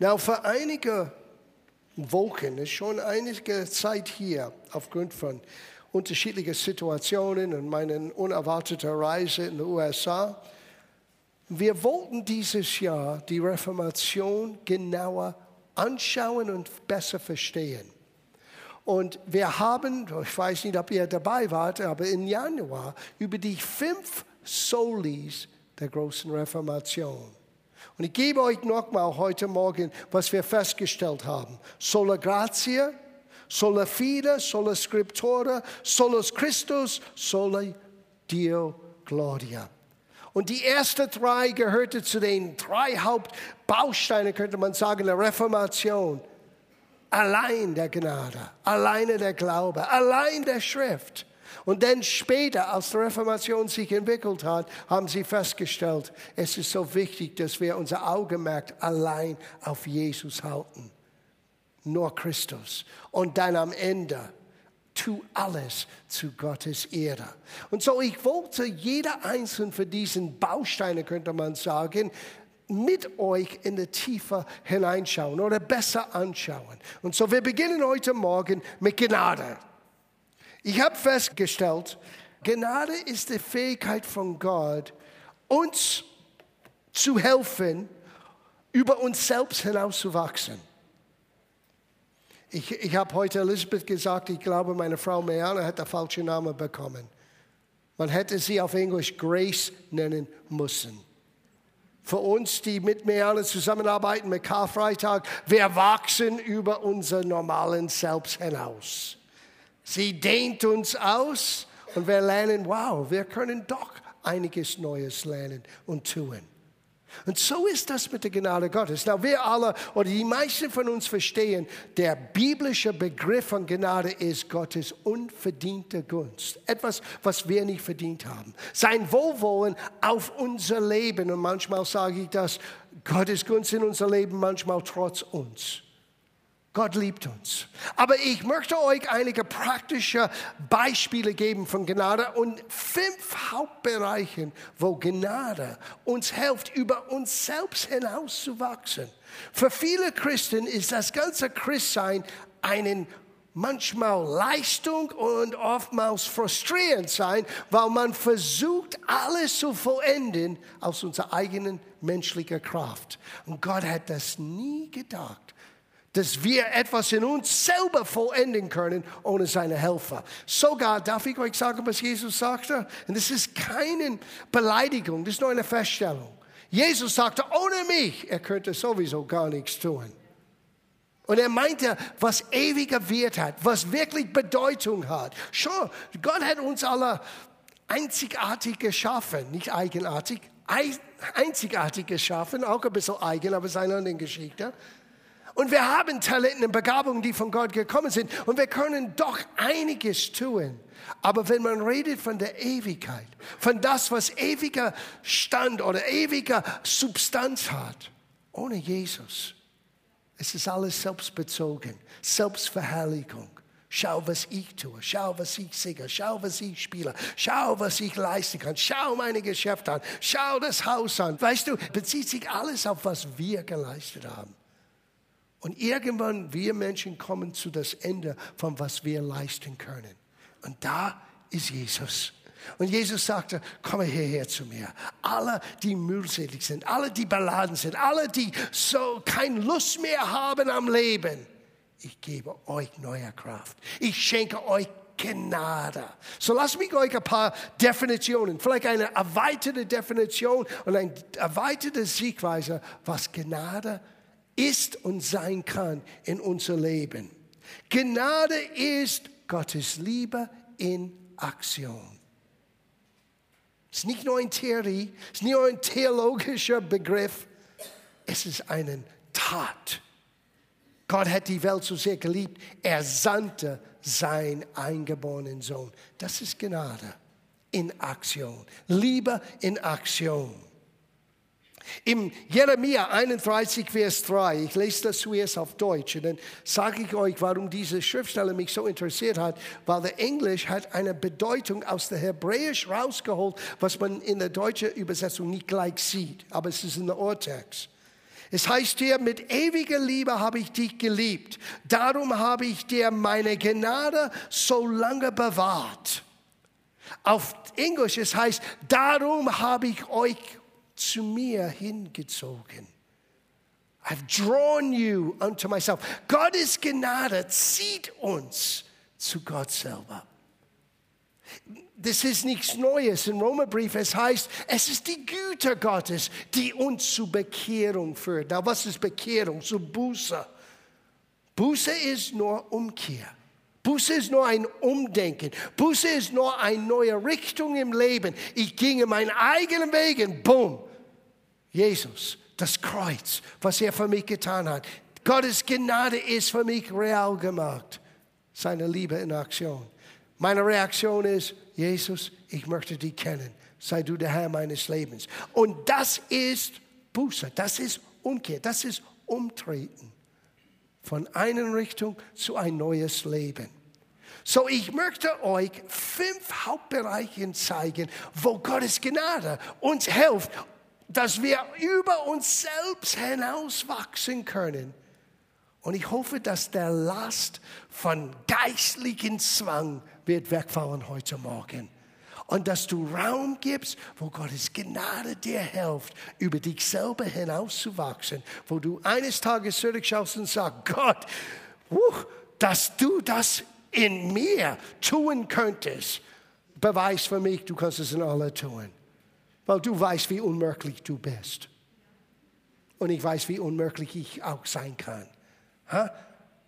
Na, für einige Wochen, ist schon einige Zeit hier, aufgrund von unterschiedlichen Situationen und meiner unerwarteten Reise in den USA. Wir wollten dieses Jahr die Reformation genauer anschauen und besser verstehen. Und wir haben, ich weiß nicht, ob ihr dabei wart, aber im Januar über die fünf Solis der großen Reformation. Und ich gebe euch nochmal heute Morgen, was wir festgestellt haben. Sola Gratia, sola Fide, sola Scriptura, solus Christus, sola Dio Gloria. Und die ersten drei gehörten zu den drei Hauptbausteinen, könnte man sagen, der Reformation. Allein der Gnade, alleine der Glaube, allein der Schrift. Und dann später, als die Reformation sich entwickelt hat, haben sie festgestellt, es ist so wichtig, dass wir unser Augenmerk allein auf Jesus halten. Nur Christus. Und dann am Ende, tu alles zu Gottes Ehre. Und so, ich wollte jeder einzelne für diesen Bausteine, könnte man sagen, mit euch in die Tiefe hineinschauen oder besser anschauen. Und so, wir beginnen heute Morgen mit Gnade. Ich habe festgestellt, Gnade ist die Fähigkeit von Gott, uns zu helfen, über uns selbst hinauszuwachsen. Ich, ich habe heute Elisabeth gesagt, ich glaube, meine Frau Meana hat den falschen Namen bekommen. Man hätte sie auf Englisch Grace nennen müssen. Für uns, die mit Meana zusammenarbeiten mit Karfreitag, wir wachsen über unser normalen Selbst hinaus. Sie dehnt uns aus und wir lernen, wow, wir können doch einiges Neues lernen und tun. Und so ist das mit der Gnade Gottes. Na, wir alle oder die meisten von uns verstehen, der biblische Begriff von Gnade ist Gottes unverdiente Gunst. Etwas, was wir nicht verdient haben. Sein Wohlwollen auf unser Leben. Und manchmal sage ich das, Gottes Gunst in unser Leben, manchmal trotz uns. Gott liebt uns. Aber ich möchte euch einige praktische Beispiele geben von Gnade und fünf Hauptbereichen, wo Gnade uns hilft, über uns selbst hinauszuwachsen. Für viele Christen ist das ganze Christsein einen manchmal Leistung und oftmals frustrierend sein, weil man versucht, alles zu vollenden aus unserer eigenen menschlichen Kraft. Und Gott hat das nie gedacht dass wir etwas in uns selber vollenden können ohne seine Helfer. Sogar, darf ich euch sagen, was Jesus sagte? Und das ist keine Beleidigung, das ist nur eine Feststellung. Jesus sagte, ohne mich, er könnte sowieso gar nichts tun. Und er meinte, was ewiger Wert hat, was wirklich Bedeutung hat. Schon, Gott hat uns alle einzigartig geschaffen, nicht eigenartig, einzigartig geschaffen, auch ein bisschen eigen, aber es ist eine andere Geschichte. Und wir haben Talenten und Begabungen, die von Gott gekommen sind. Und wir können doch einiges tun. Aber wenn man redet von der Ewigkeit, von das, was ewiger Stand oder ewiger Substanz hat, ohne Jesus, es ist alles selbstbezogen, Selbstverherrlichung. Schau, was ich tue. Schau, was ich singe. Schau, was ich spiele. Schau, was ich leisten kann. Schau meine Geschäfte an. Schau das Haus an. Weißt du, bezieht sich alles auf, was wir geleistet haben. Und irgendwann, wir Menschen kommen zu das Ende von was wir leisten können. Und da ist Jesus. Und Jesus sagte, komme hierher zu mir. Alle, die mühselig sind, alle, die beladen sind, alle, die so keine Lust mehr haben am Leben. Ich gebe euch neue Kraft. Ich schenke euch Gnade. So lasst mich euch ein paar Definitionen, vielleicht eine erweiterte Definition und eine erweiterte Siegweise, was Gnade ist ist und sein kann in unser Leben. Gnade ist Gottes Liebe in Aktion. Es ist nicht nur eine Theorie, es ist nicht nur ein theologischer Begriff, es ist eine Tat. Gott hat die Welt so sehr geliebt, er sandte seinen eingeborenen Sohn. Das ist Gnade in Aktion. Liebe in Aktion. Im Jeremia 31, Vers 3, ich lese das zuerst auf Deutsch und dann sage ich euch, warum diese Schriftstelle mich so interessiert hat, weil der Englisch hat eine Bedeutung aus der Hebräisch rausgeholt, was man in der deutschen Übersetzung nicht gleich sieht, aber es ist in der Urtext. Es heißt hier, mit ewiger Liebe habe ich dich geliebt. Darum habe ich dir meine Gnade so lange bewahrt. Auf Englisch, es heißt, darum habe ich euch zu mir hingezogen. I've drawn you unto myself. Gottes Gnade zieht uns zu Gott selber. Das ist nichts Neues im Römerbrief. Es heißt, es ist die Güte Gottes, die uns zu Bekehrung führt. Na, was ist Bekehrung? Zu Buße. Buße ist nur Umkehr. Buße ist nur ein Umdenken. Buße ist nur eine neue Richtung im Leben. Ich ginge meinen eigenen Wegen. Boom. Jesus, das Kreuz, was er für mich getan hat. Gottes Gnade ist für mich real gemacht. Seine Liebe in Aktion. Meine Reaktion ist, Jesus, ich möchte dich kennen. Sei du der Herr meines Lebens. Und das ist Buße, das ist Umkehr, das ist Umtreten von einer Richtung zu ein neues Leben. So, ich möchte euch fünf Hauptbereiche zeigen, wo Gottes Gnade uns hilft, dass wir über uns selbst hinauswachsen können. Und ich hoffe, dass der Last von geistlichen Zwang wird wegfallen heute Morgen. Und dass du Raum gibst, wo Gottes Gnade dir hilft, über dich selber hinauszuwachsen. Wo du eines Tages zurückschaust und sagst, Gott, dass du das in mir tun könntest, beweis für mich, du kannst es in alle tun. Weil du weißt, wie unmöglich du bist. Und ich weiß, wie unmöglich ich auch sein kann.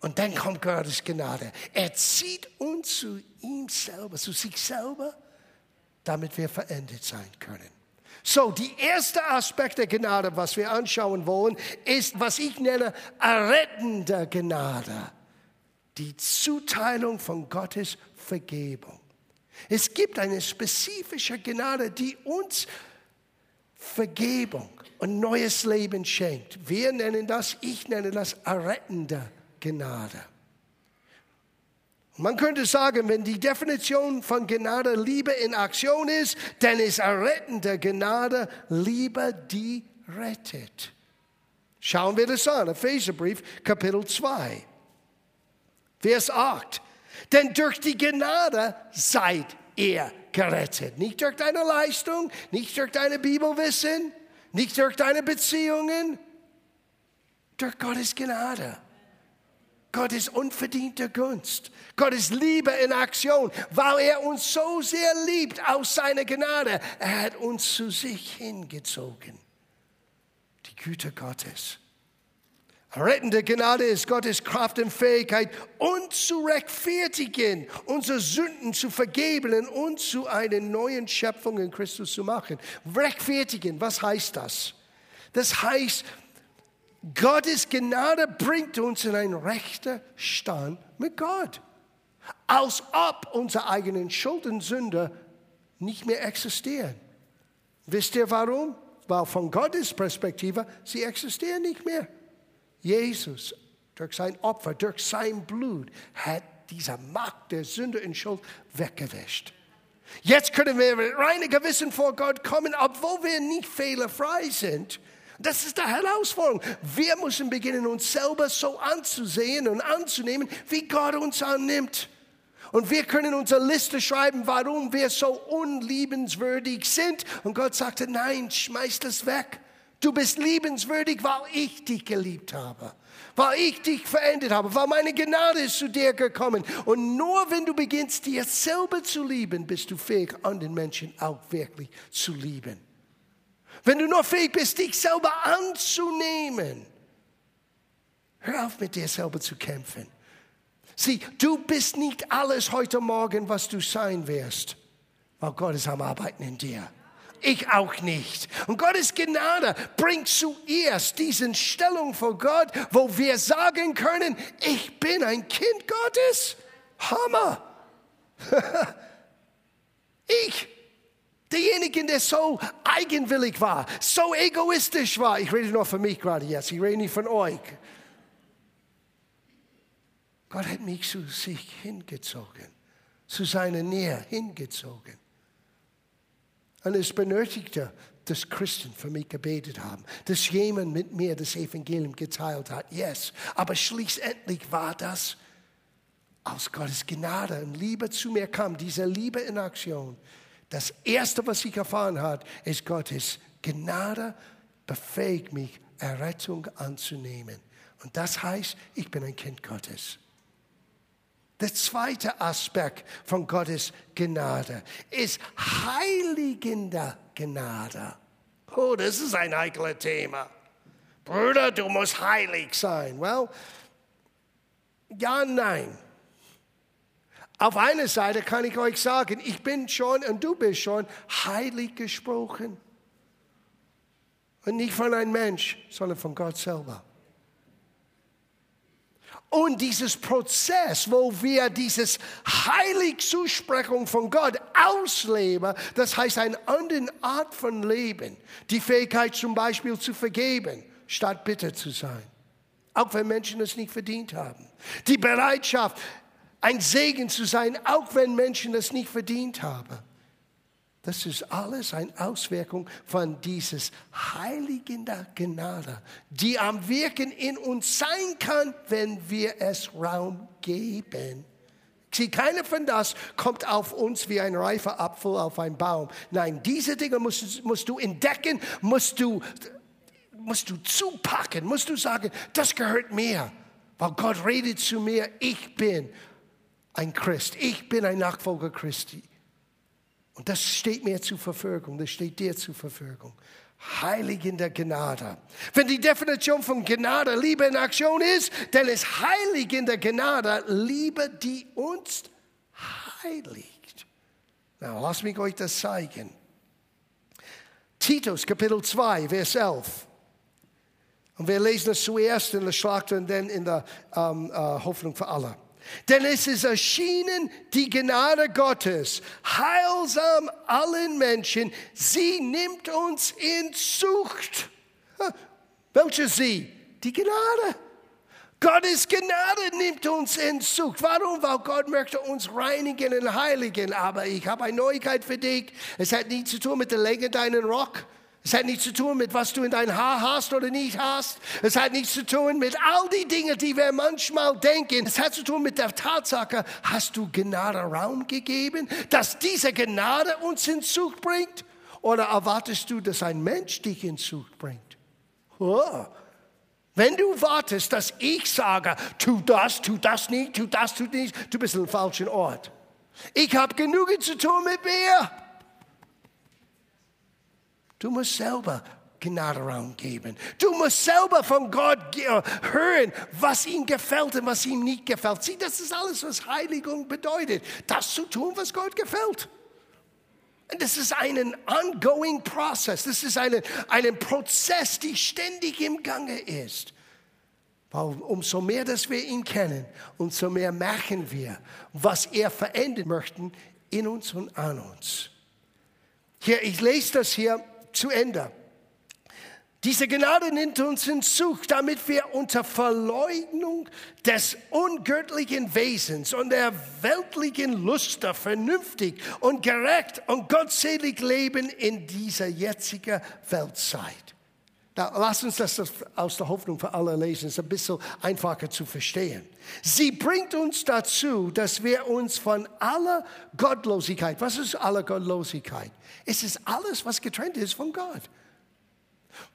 Und dann kommt Gottes Gnade. Er zieht uns zu ihm selber, zu sich selber, damit wir verendet sein können. So, die erste Aspekt der Gnade, was wir anschauen wollen, ist, was ich nenne, errettende Gnade. Die Zuteilung von Gottes Vergebung. Es gibt eine spezifische Gnade, die uns Vergebung und neues Leben schenkt. Wir nennen das, ich nenne das errettende Gnade. Man könnte sagen, wenn die Definition von Gnade Liebe in Aktion ist, dann ist errettende Gnade Liebe, die rettet. Schauen wir das an, Epheserbrief, Kapitel 2, Vers 8. Denn durch die Gnade seid ihr gerettet. Nicht durch deine Leistung, nicht durch deine Bibelwissen, nicht durch deine Beziehungen, durch Gottes Gnade. Gottes unverdiente Gunst, Gottes Liebe in Aktion, weil er uns so sehr liebt aus seiner Gnade. Er hat uns zu sich hingezogen. Die Güte Gottes. Rettende Gnade ist Gottes Kraft und Fähigkeit, uns zu rechtfertigen, unsere Sünden zu vergeben und uns zu einer neuen Schöpfung in Christus zu machen. Rechtfertigen, was heißt das? Das heißt, Gottes Gnade bringt uns in einen rechten Stand mit Gott. Als ob unsere eigenen Schuld und Sünde nicht mehr existieren. Wisst ihr warum? Weil von Gottes Perspektive, sie existieren nicht mehr. Jesus, durch sein Opfer, durch sein Blut, hat diese Macht der Sünde und Schuld weggewischt. Jetzt können wir mit reinem Gewissen vor Gott kommen, obwohl wir nicht fehlerfrei sind. Das ist die Herausforderung. Wir müssen beginnen, uns selber so anzusehen und anzunehmen, wie Gott uns annimmt. Und wir können unsere Liste schreiben, warum wir so unliebenswürdig sind. Und Gott sagte, nein, schmeiß das weg. Du bist liebenswürdig, weil ich dich geliebt habe, weil ich dich verändert habe, weil meine Gnade ist zu dir gekommen. Und nur wenn du beginnst, dir selber zu lieben, bist du fähig, anderen Menschen auch wirklich zu lieben. Wenn du nur fähig bist, dich selber anzunehmen, hör auf mit dir selber zu kämpfen. Sieh, du bist nicht alles heute Morgen, was du sein wirst, weil Gott ist am Arbeiten in dir. Ich auch nicht. Und Gottes Gnade bringt zuerst diesen Stellung vor Gott, wo wir sagen können, ich bin ein Kind Gottes. Hammer. ich Derjenige, der so eigenwillig war, so egoistisch war. Ich rede nur für mich gerade jetzt, ich rede nicht von euch. Gott hat mich zu sich hingezogen, zu seiner Nähe hingezogen. Und es benötigte dass Christen für mich gebetet haben, dass jemand mit mir das Evangelium geteilt hat. Yes. Aber schließlich war das aus Gottes Gnade und Liebe zu mir kam, diese Liebe in Aktion. Das Erste, was ich erfahren habe, ist Gottes Gnade befähigt mich, Errettung anzunehmen. Und das heißt, ich bin ein Kind Gottes. Der zweite Aspekt von Gottes Gnade ist heiligender Gnade. Oh, das ist ein heikles Thema. Bruder, du musst heilig sein. Well, ja, nein. Auf einer Seite kann ich euch sagen, ich bin schon und du bist schon heilig gesprochen. Und nicht von einem Mensch, sondern von Gott selber. Und dieses Prozess, wo wir dieses Heiligzusprechung von Gott ausleben, das heißt eine andere Art von Leben. Die Fähigkeit zum Beispiel zu vergeben, statt bitter zu sein. Auch wenn Menschen es nicht verdient haben. Die Bereitschaft, ein Segen zu sein, auch wenn Menschen es nicht verdient haben. Das ist alles eine Auswirkung von dieses heiligen Gnade, die am Wirken in uns sein kann, wenn wir es Raum geben. Sieh, keiner von das kommt auf uns wie ein reifer Apfel auf einen Baum. Nein, diese Dinge musst, musst du entdecken, musst du, musst du zupacken, musst du sagen, das gehört mir. Weil Gott redet zu mir, ich bin ein Christ, ich bin ein Nachfolger Christi. Und das steht mir zur Verfügung, das steht dir zur Verfügung. Heilig in der Gnade. Wenn die Definition von Gnade Liebe in Aktion ist, dann ist heilig in der Gnade Liebe, die uns heiligt. Na, lass mich euch das zeigen. Titus Kapitel 2, Vers 11. Und wir lesen es zuerst in der Schlacht und dann in der ähm, äh, Hoffnung für alle. Denn es ist erschienen die Gnade Gottes, heilsam allen Menschen. Sie nimmt uns in Zucht. Welche sie? Die Gnade. Gottes Gnade nimmt uns in Zucht. Warum? Weil Gott möchte uns reinigen und heiligen. Aber ich habe eine Neuigkeit für dich. Es hat nichts zu tun mit der Länge deinen Rock. Es hat nichts zu tun mit, was du in dein Haar hast oder nicht hast. Es hat nichts zu tun mit all die Dinge, die wir manchmal denken. Es hat zu tun mit der Tatsache, hast du Gnade Raum gegeben, dass diese Gnade uns in Zug bringt? Oder erwartest du, dass ein Mensch dich in Zug bringt? Oh. Wenn du wartest, dass ich sage, tu das, tu das nicht, tu das, tu nicht, du bist am falschen Ort. Ich habe genug zu tun mit mir. Du musst selber Gnade Raum geben. Du musst selber von Gott hören, was ihm gefällt und was ihm nicht gefällt. Sieh, das ist alles, was Heiligung bedeutet. Das zu tun, was Gott gefällt. Und das ist ein ongoing process. Das ist ein, ein Prozess, der ständig im Gange ist. Weil umso mehr, dass wir ihn kennen, umso mehr merken wir, was er verändern möchte in uns und an uns. Hier, ich lese das hier zu Ende. Diese Gnade nimmt uns in Zug, damit wir unter Verleugnung des ungöttlichen Wesens und der weltlichen Luster vernünftig und gerecht und gottselig leben in dieser jetzigen Weltzeit. Da, lass uns das aus der Hoffnung für alle lesen, es ist ein bisschen einfacher zu verstehen. Sie bringt uns dazu, dass wir uns von aller Gottlosigkeit, was ist aller Gottlosigkeit? Es ist alles, was getrennt ist von Gott.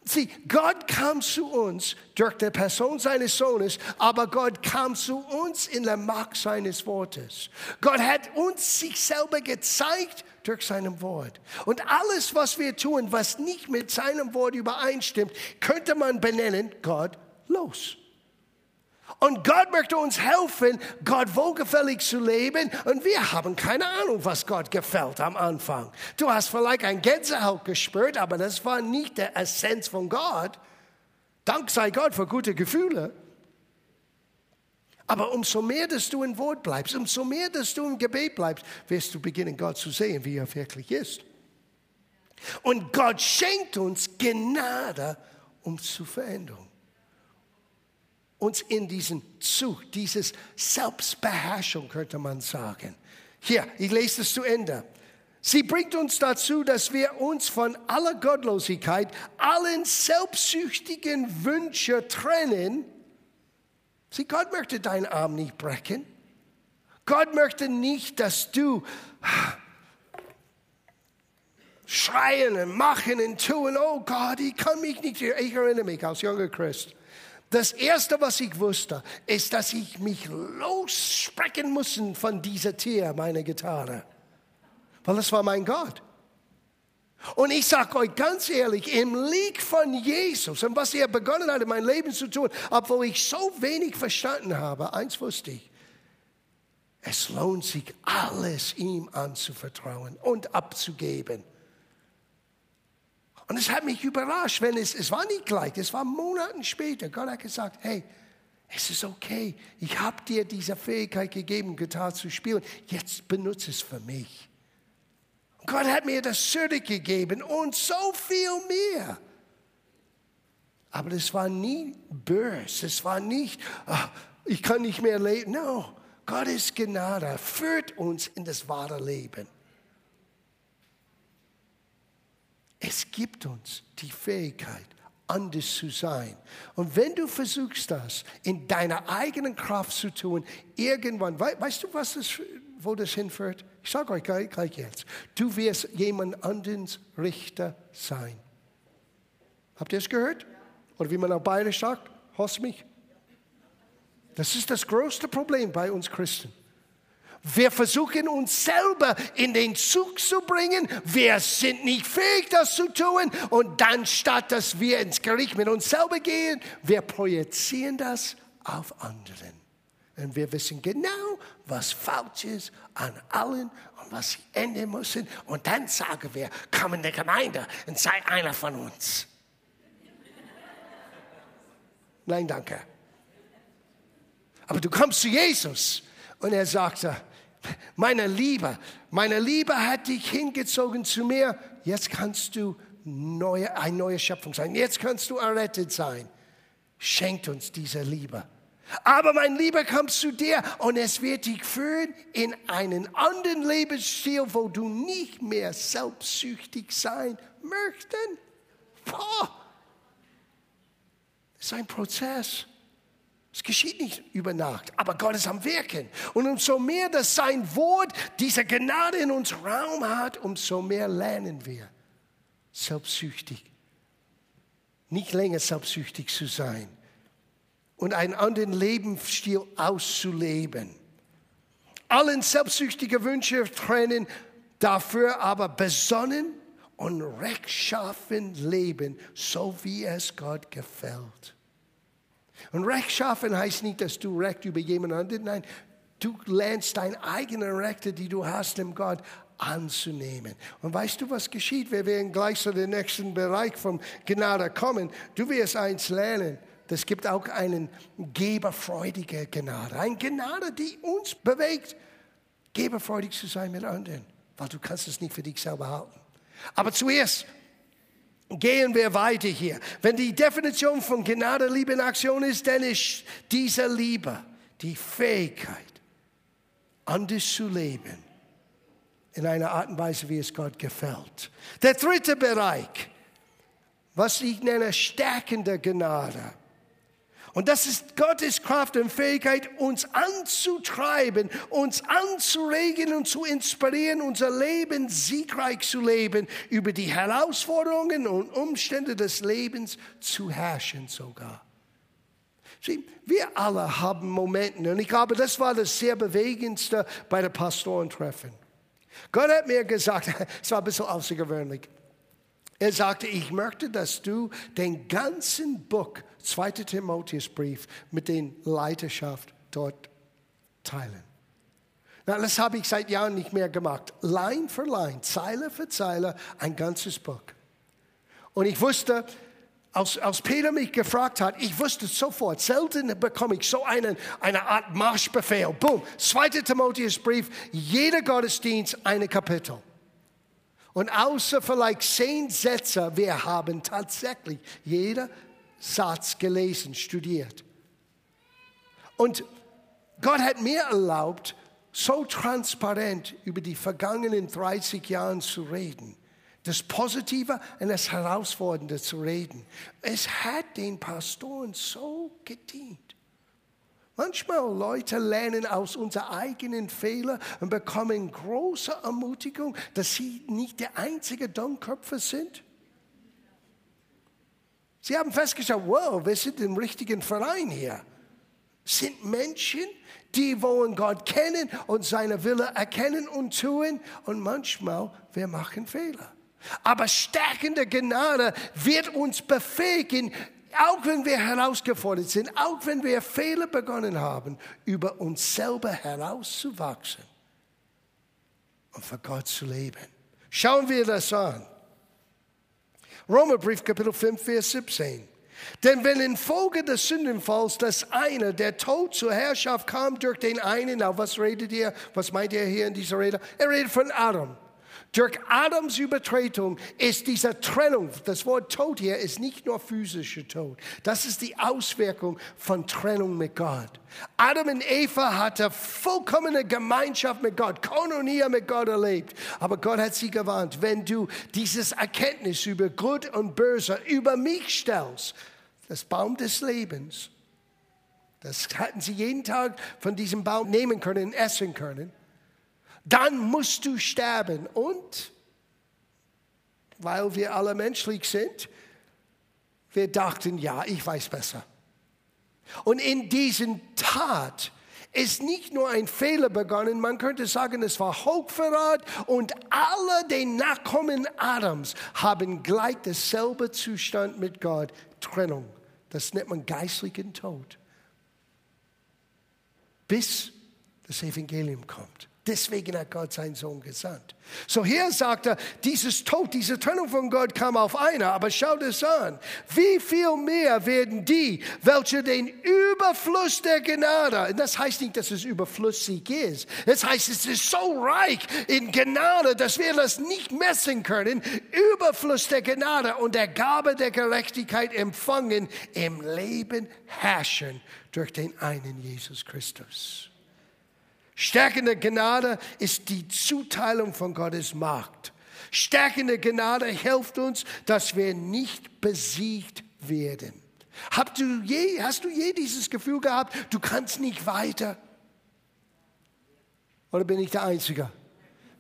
Sieh, Gott kam zu uns durch die Person seines Sohnes, aber Gott kam zu uns in der Macht seines Wortes. Gott hat uns sich selber gezeigt durch seinem Wort. Und alles, was wir tun, was nicht mit seinem Wort übereinstimmt, könnte man benennen Gott los. Und Gott möchte uns helfen, Gott wohlgefällig zu leben. Und wir haben keine Ahnung, was Gott gefällt am Anfang. Du hast vielleicht ein Gänsehaut gespürt, aber das war nicht der Essenz von Gott. Dank sei Gott für gute Gefühle. Aber umso mehr, dass du im Wort bleibst, umso mehr, dass du im Gebet bleibst, wirst du beginnen, Gott zu sehen, wie er wirklich ist. Und Gott schenkt uns Gnade um zu Veränderung. Uns in diesen Zug, dieses Selbstbeherrschung, könnte man sagen. Hier, ich lese es zu Ende. Sie bringt uns dazu, dass wir uns von aller Gottlosigkeit, allen selbstsüchtigen Wünschen trennen. Sie, Gott möchte deinen Arm nicht brechen. Gott möchte nicht, dass du schreien und machen und tun, oh Gott, ich kann mich nicht, ich erinnere mich als junger Christ. Das erste, was ich wusste, ist, dass ich mich lossprechen musste von dieser Tier, meiner Gitarre. Weil das war mein Gott. Und ich sage euch ganz ehrlich, im Lied von Jesus und was er begonnen hat, in mein Leben zu tun, obwohl ich so wenig verstanden habe, eins wusste ich, es lohnt sich, alles ihm anzuvertrauen und abzugeben. Und es hat mich überrascht, wenn es, es war nicht gleich, es war Monaten später. Gott hat gesagt, hey, es ist okay, ich habe dir diese Fähigkeit gegeben, Gitarre zu spielen, jetzt benutze es für mich. Gott hat mir das zurückgegeben und so viel mehr. Aber das war nie böse, es war nicht, oh, ich kann nicht mehr leben. No, Gottes Gnade führt uns in das wahre Leben. Es gibt uns die Fähigkeit, anders zu sein. Und wenn du versuchst, das in deiner eigenen Kraft zu tun, irgendwann, weißt du, was das, wo das hinführt? Ich sage euch gleich, gleich jetzt. Du wirst jemand anderes Richter sein. Habt ihr es gehört? Oder wie man auf Bayerisch sagt, hast mich? Das ist das größte Problem bei uns Christen. Wir versuchen uns selber in den Zug zu bringen. Wir sind nicht fähig, das zu tun. Und dann, statt dass wir ins Gericht mit uns selber gehen, wir projizieren das auf anderen. Und wir wissen genau, was falsch ist an allen und was sie ändern müssen. Und dann sagen wir, komm in die Gemeinde und sei einer von uns. Nein, danke. Aber du kommst zu Jesus und er sagte, meine Liebe, meine Liebe hat dich hingezogen zu mir. Jetzt kannst du neue, eine neue Schöpfung sein. Jetzt kannst du errettet sein. Schenkt uns diese Liebe. Aber mein Lieber kommt zu dir und es wird dich führen in einen anderen Lebensstil, wo du nicht mehr selbstsüchtig sein möchtest. Boah. Das ist ein Prozess. Es geschieht nicht über Nacht, aber Gott ist am Wirken. Und umso mehr dass sein Wort diese Gnade in uns Raum hat, umso mehr lernen wir, selbstsüchtig, nicht länger selbstsüchtig zu sein und einen anderen Lebensstil auszuleben. Allen selbstsüchtigen Wünsche trennen, dafür aber besonnen und rechtschaffen leben, so wie es Gott gefällt. Und rechtschaffen heißt nicht, dass du Recht über jemand anderen, nein, du lernst deine eigenen Rechte, die du hast, dem Gott anzunehmen. Und weißt du, was geschieht? Wir werden gleich zu dem nächsten Bereich vom Gnade kommen. Du wirst eins lernen. Es gibt auch einen geberfreudige Gnade. Eine Gnade, die uns bewegt, geberfreudig zu sein mit anderen. Weil du kannst es nicht für dich selber halten. Aber zuerst Gehen wir weiter hier. Wenn die Definition von Gnade, Liebe in Aktion ist, dann ist diese Liebe die Fähigkeit, anders zu leben, in einer Art und Weise, wie es Gott gefällt. Der dritte Bereich, was ich nenne stärkende Gnade. Und das ist Gottes Kraft und Fähigkeit, uns anzutreiben, uns anzuregen und zu inspirieren, unser Leben siegreich zu leben, über die Herausforderungen und Umstände des Lebens zu herrschen sogar. Sieh, wir alle haben Momente, und ich glaube, das war das sehr bewegendste bei der Pastorentreffen. Gott hat mir gesagt, es war ein bisschen außergewöhnlich. Er sagte, ich möchte, dass du den ganzen Buch, 2. Timotheusbrief, mit den Leiterschaft dort teilen. Na, das habe ich seit Jahren nicht mehr gemacht. Line für Line, Zeile für Zeile, ein ganzes Buch. Und ich wusste, als, als Peter mich gefragt hat, ich wusste sofort, selten bekomme ich so einen, eine Art Marschbefehl. Boom, 2. Timotheusbrief, jeder Gottesdienst eine Kapitel. Und außer vielleicht zehn Sätze, wir haben tatsächlich jeder Satz gelesen, studiert. Und Gott hat mir erlaubt, so transparent über die vergangenen 30 Jahre zu reden. Das Positive und das Herausfordernde zu reden. Es hat den Pastoren so gedient. Manchmal Leute lernen aus unseren eigenen Fehlern und bekommen große Ermutigung, dass sie nicht der einzige Dummköpfe sind. Sie haben festgestellt, wow, wir sind im richtigen Verein hier. Sind Menschen, die wollen Gott kennen und seine Wille erkennen und tun. Und manchmal, wir machen Fehler. Aber stärkende Gnade wird uns befähigen, auch wenn wir herausgefordert sind, auch wenn wir Fehler begonnen haben, über uns selber herauszuwachsen und für Gott zu leben. Schauen wir das an. Romerbrief Kapitel 5, Vers 17. Denn wenn infolge des Sündenfalls das eine, der Tod zur Herrschaft kam durch den einen, auf was redet ihr? Was meint ihr hier in dieser Rede? Er redet von Adam. Durch Adams Übertretung ist diese Trennung, das Wort Tod hier ist nicht nur physischer Tod, das ist die Auswirkung von Trennung mit Gott. Adam und Eva hatten vollkommene Gemeinschaft mit Gott, Koinonia mit Gott erlebt. Aber Gott hat sie gewarnt, wenn du dieses Erkenntnis über Gut und Böse über mich stellst, das Baum des Lebens, das hatten sie jeden Tag von diesem Baum nehmen können, essen können dann musst du sterben. Und weil wir alle menschlich sind, wir dachten, ja, ich weiß besser. Und in diesen Tat ist nicht nur ein Fehler begonnen, man könnte sagen, es war Hochverrat und alle den Nachkommen Adams haben gleich dasselbe Zustand mit Gott, Trennung. Das nennt man geistlichen Tod. Bis das Evangelium kommt. Deswegen hat Gott seinen Sohn gesandt. So hier sagt er, dieses Tod, diese Trennung von Gott kam auf einer, aber schaut es an. Wie viel mehr werden die, welche den Überfluss der Gnade, das heißt nicht, dass es überflüssig ist, das heißt, es ist so reich in Gnade, dass wir das nicht messen können, Überfluss der Gnade und der Gabe der Gerechtigkeit empfangen, im Leben herrschen durch den einen Jesus Christus. Stärkende Gnade ist die Zuteilung von Gottes Macht. Stärkende Gnade hilft uns, dass wir nicht besiegt werden. Hast du je, hast du je dieses Gefühl gehabt, du kannst nicht weiter? Oder bin ich der Einzige?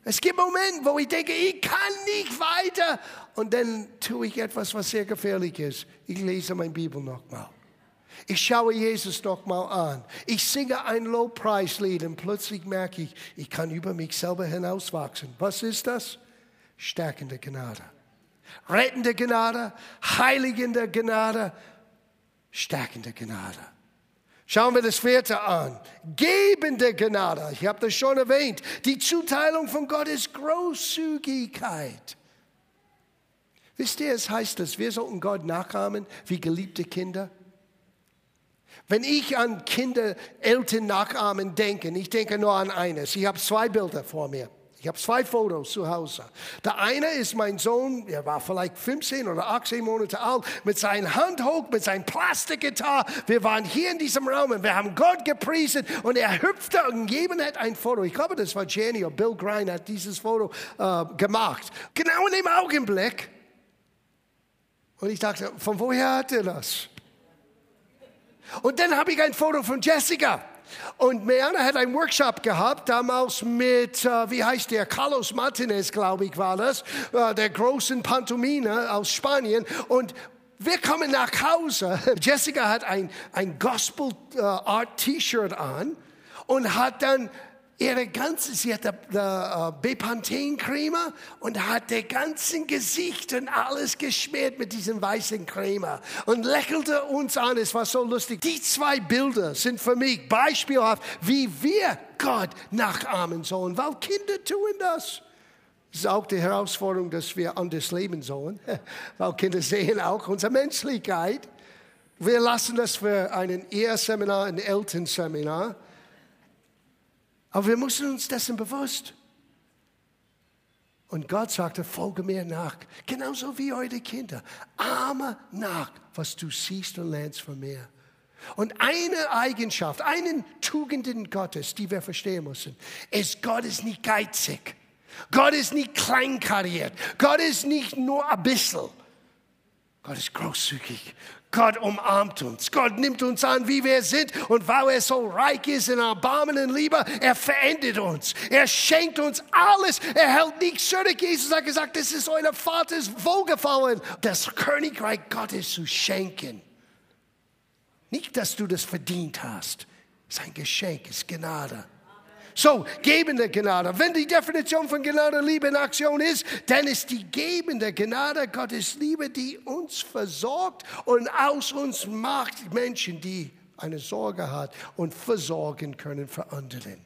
Es gibt Momente, wo ich denke, ich kann nicht weiter. Und dann tue ich etwas, was sehr gefährlich ist. Ich lese meine Bibel nochmal. Ich schaue Jesus noch mal an. Ich singe ein Lobpreislied und plötzlich merke ich, ich kann über mich selber hinauswachsen. Was ist das? Stärkende Gnade. Rettende Gnade, heiligende Gnade, stärkende Gnade. Schauen wir das vierte an. Gebende Gnade. Ich habe das schon erwähnt. Die Zuteilung von Gottes Großzügigkeit. Wisst ihr, es heißt, dass wir sollten Gott nachahmen wie geliebte Kinder. Wenn ich an Kinder, Eltern nachahmen denke, ich denke nur an eines. Ich habe zwei Bilder vor mir. Ich habe zwei Fotos zu Hause. Der eine ist mein Sohn, er war vielleicht 15 oder 18 Monate alt, mit seiner Hand hoch, mit seinem Plastikgitarre. Wir waren hier in diesem Raum und wir haben Gott gepriesen und er hüpfte und jemand hat ein Foto. Ich glaube, das war Jenny oder Bill Grein hat dieses Foto äh, gemacht. Genau in dem Augenblick. Und ich dachte, von woher hat er das? Und dann habe ich ein Foto von Jessica. Und Meana hat einen Workshop gehabt, damals mit, äh, wie heißt der, Carlos Martinez, glaube ich, war das, äh, der großen Pantomime aus Spanien. Und wir kommen nach Hause. Jessica hat ein, ein Gospel äh, Art T-Shirt an und hat dann ihre ganze, sie hatte uh, Bepanthen-Creme und hat der ganzen Gesicht und alles geschmiert mit diesem weißen Creme und lächelte uns an. Es war so lustig. Die zwei Bilder sind für mich beispielhaft, wie wir Gott nachahmen sollen, weil Kinder tun das. Das ist auch die Herausforderung, dass wir anders leben sollen, weil Kinder sehen auch unsere Menschlichkeit. Wir lassen das für ein Eheseminar, ein Elternseminar. Aber wir müssen uns dessen bewusst. Und Gott sagte, folge mir nach, genauso wie eure Kinder. Arme nach, was du siehst und lernst von mir. Und eine Eigenschaft, einen Tugenden Gottes, die wir verstehen müssen, ist, Gott ist nicht geizig. Gott ist nicht kleinkariert. Gott ist nicht nur ein bisschen. Gott ist großzügig. Gott umarmt uns. Gott nimmt uns an, wie wir sind. Und weil er so reich ist in Erbarmen und Liebe, er verändert uns. Er schenkt uns alles. Er hält nichts zurück. Jesus hat gesagt, das ist euer Vaters Wohlgefallen, das Königreich Gottes zu schenken. Nicht, dass du das verdient hast. Es ist ein Geschenk, es ist Gnade. So, gebende Gnade. Wenn die Definition von Gnade Liebe in Aktion ist, dann ist die gebende Gnade Gottes Liebe, die uns versorgt und aus uns macht Menschen, die eine Sorge hat und versorgen können für andere.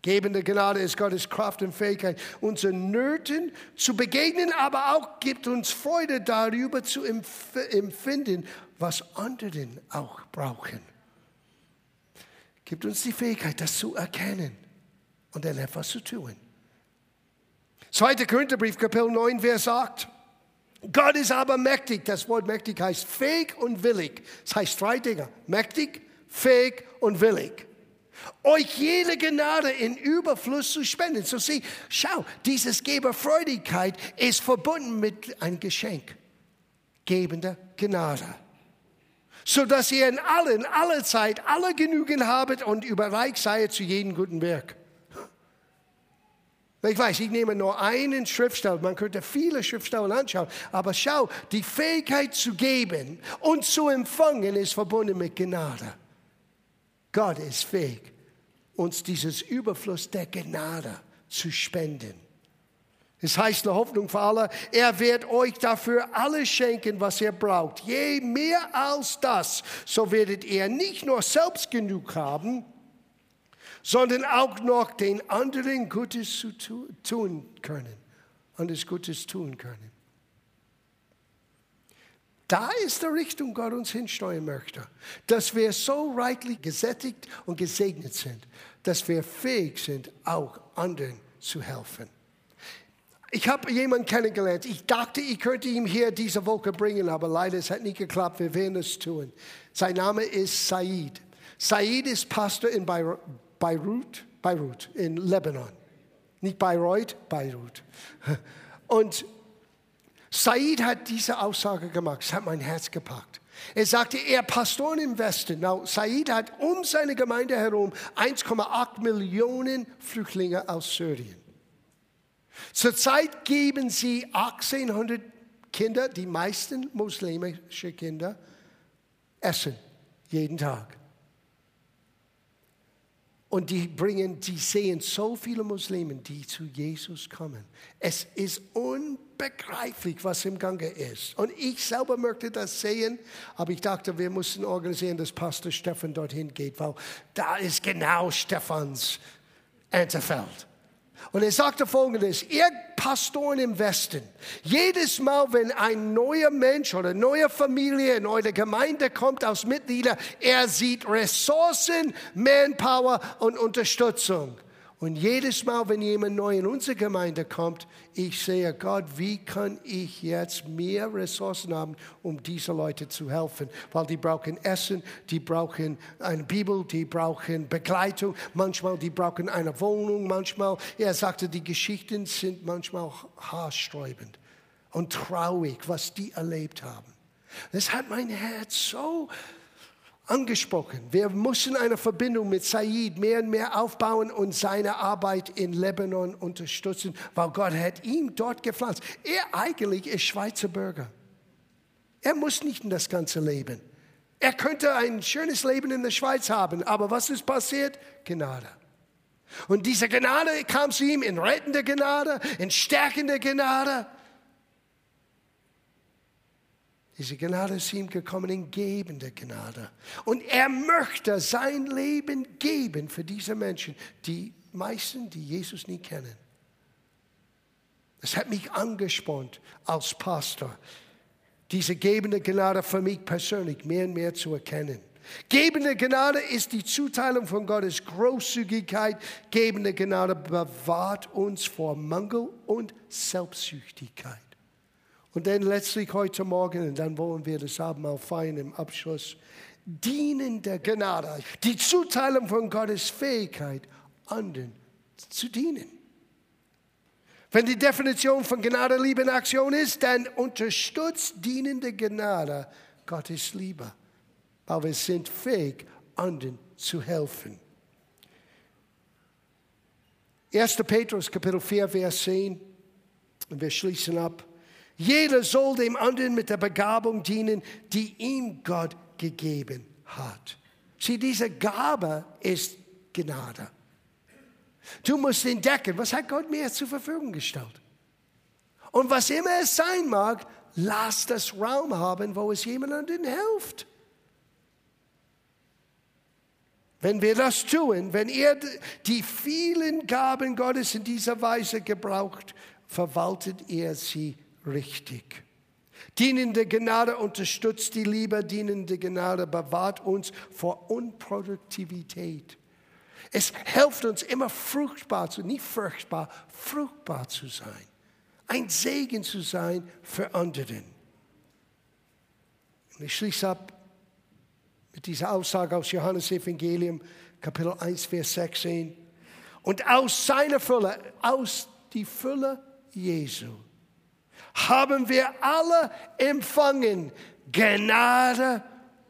Gebende Gnade ist Gottes Kraft und Fähigkeit, unseren Nöten zu begegnen, aber auch gibt uns Freude darüber zu empfinden, was anderen auch brauchen gibt uns die Fähigkeit, das zu erkennen und dann etwas zu tun. 2. Korintherbrief, Kapitel 9, Vers 8. Gott ist aber mächtig. Das Wort mächtig heißt fähig und willig. Das heißt drei Dinge. Mächtig, fähig und willig. Euch jede Gnade in Überfluss zu spenden. So sieh, schau, dieses Geberfreudigkeit ist verbunden mit einem Geschenk. Gebende Gnade so dass ihr in allen, aller Zeit, alle genügen habet und überreich seid zu jedem guten Werk. Ich weiß, ich nehme nur einen Schriftsteller, man könnte viele Schriftsteller anschauen, aber schau, die Fähigkeit zu geben und zu empfangen ist verbunden mit Gnade. Gott ist fähig, uns dieses Überfluss der Gnade zu spenden. Es heißt eine Hoffnung für alle, er wird euch dafür alles schenken, was ihr braucht. Je mehr als das, so werdet ihr nicht nur selbst genug haben, sondern auch noch den anderen Gutes zu tun können. Anderes Gutes tun können. Da ist die Richtung, Gott uns hinsteuern möchte. Dass wir so reichlich gesättigt und gesegnet sind, dass wir fähig sind, auch anderen zu helfen. Ich habe jemanden kennengelernt. Ich dachte, ich könnte ihn hier diese Woche bringen, aber leider es hat nicht geklappt. Wir werden es tun. Sein Name ist Said. Said ist Pastor in Beirut, Beirut in Lebanon. Nicht Bayreuth, Beirut. Und Said hat diese Aussage gemacht. Es hat mein Herz gepackt. Er sagte, er Pastor im Westen. Now, Said hat um seine Gemeinde herum 1,8 Millionen Flüchtlinge aus Syrien. Zurzeit geben sie 1800 Kinder, die meisten muslimische Kinder, Essen jeden Tag. Und die bringen, die sehen so viele Muslime, die zu Jesus kommen. Es ist unbegreiflich, was im Gange ist. Und ich selber möchte das sehen, aber ich dachte, wir müssen organisieren, dass Pastor Stefan dorthin geht, weil da ist genau Stefans Erntefeld. Und er sagte folgendes, ihr Pastoren im Westen, jedes Mal, wenn ein neuer Mensch oder eine neue Familie in eure Gemeinde kommt aus Mitgliedern, er sieht Ressourcen, Manpower und Unterstützung. Und jedes Mal, wenn jemand neu in unsere Gemeinde kommt, ich sehe, Gott, wie kann ich jetzt mehr Ressourcen haben, um diese Leute zu helfen? Weil die brauchen Essen, die brauchen eine Bibel, die brauchen Begleitung, manchmal die brauchen eine Wohnung, manchmal, er sagte, die Geschichten sind manchmal haarsträubend und traurig, was die erlebt haben. Das hat mein Herz so angesprochen. Wir müssen eine Verbindung mit Said mehr und mehr aufbauen und seine Arbeit in Lebanon unterstützen, weil Gott hat ihn dort gepflanzt. Er eigentlich ist Schweizer Bürger. Er muss nicht in das ganze Leben. Er könnte ein schönes Leben in der Schweiz haben, aber was ist passiert? Gnade. Und diese Gnade kam zu ihm in rettender Gnade, in stärkender Gnade. Diese Gnade ist ihm gekommen in gebende Gnade. Und er möchte sein Leben geben für diese Menschen, die meisten, die Jesus nie kennen. Es hat mich angespornt als Pastor, diese gebende Gnade für mich persönlich mehr und mehr zu erkennen. Gebende Gnade ist die Zuteilung von Gottes Großzügigkeit. Gebende Gnade bewahrt uns vor Mangel und Selbstsüchtigkeit. Und dann letztlich heute Morgen, und dann wollen wir das Abendmahl feiern im Abschluss, dienende Gnade, die Zuteilung von Gottes Fähigkeit, anderen zu dienen. Wenn die Definition von Gnade, Liebe in Aktion ist, dann unterstützt dienende Gnade Gottes Liebe, weil wir sind fähig, anderen zu helfen. 1. Petrus Kapitel 4, Vers 10, und wir schließen ab. Jeder soll dem anderen mit der Begabung dienen, die ihm Gott gegeben hat. Sieh, diese Gabe ist Gnade. Du musst entdecken, was hat Gott mir zur Verfügung gestellt. Und was immer es sein mag, lass das Raum haben, wo es jemandem hilft. Wenn wir das tun, wenn ihr die vielen Gaben Gottes in dieser Weise gebraucht, verwaltet ihr sie richtig. Dienende Gnade unterstützt die Liebe, dienende Gnade bewahrt uns vor Unproduktivität. Es hilft uns immer fruchtbar zu, nicht furchtbar, fruchtbar zu sein. Ein Segen zu sein für anderen. Und ich schließe ab mit dieser Aussage aus Johannes Evangelium, Kapitel 1, Vers 16. Und aus seiner Fülle, aus die Fülle Jesu, haben wir alle empfangen Gnade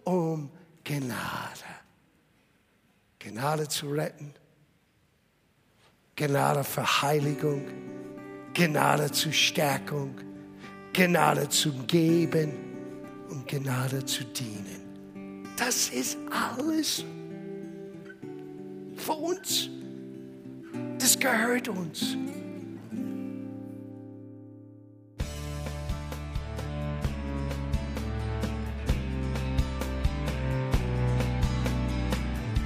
um Gnade. Gnade zu retten, Gnade für Heiligung, Gnade zur Stärkung, Gnade zum Geben und Gnade zu dienen. Das ist alles für uns. Das gehört uns.